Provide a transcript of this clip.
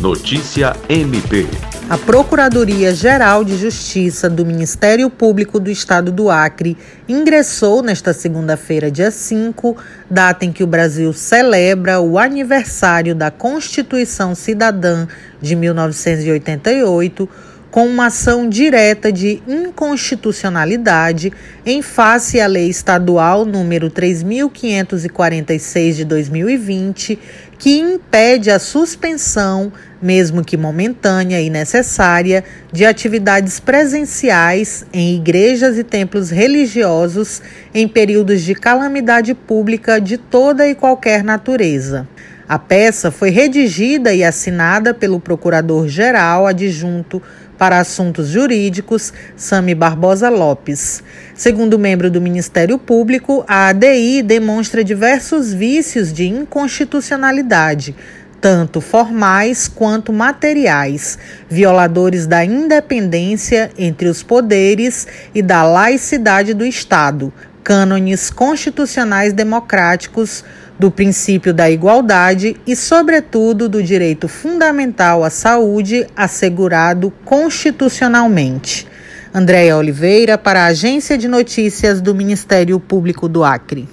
Notícia MP. A Procuradoria-Geral de Justiça do Ministério Público do Estado do Acre ingressou nesta segunda-feira, dia 5, data em que o Brasil celebra o aniversário da Constituição Cidadã de 1988 com uma ação direta de inconstitucionalidade em face à Lei Estadual número 3546 de 2020, que impede a suspensão, mesmo que momentânea e necessária, de atividades presenciais em igrejas e templos religiosos em períodos de calamidade pública de toda e qualquer natureza. A peça foi redigida e assinada pelo Procurador-Geral Adjunto para Assuntos Jurídicos, Sami Barbosa Lopes. Segundo membro do Ministério Público, a ADI demonstra diversos vícios de inconstitucionalidade, tanto formais quanto materiais, violadores da independência entre os poderes e da laicidade do Estado, cânones constitucionais democráticos do princípio da igualdade e, sobretudo, do direito fundamental à saúde assegurado constitucionalmente. Andréia Oliveira, para a Agência de Notícias do Ministério Público do Acre.